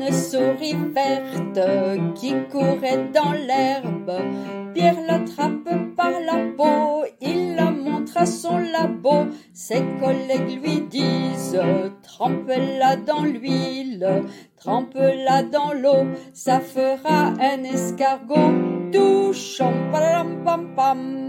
une souris verte qui courait dans l'herbe. Pierre l'attrape par la peau, il la montre à son labo. Ses collègues lui disent Trempe-la dans l'huile, trempe-la dans l'eau, ça fera un escargot touchant. Pam pam pam.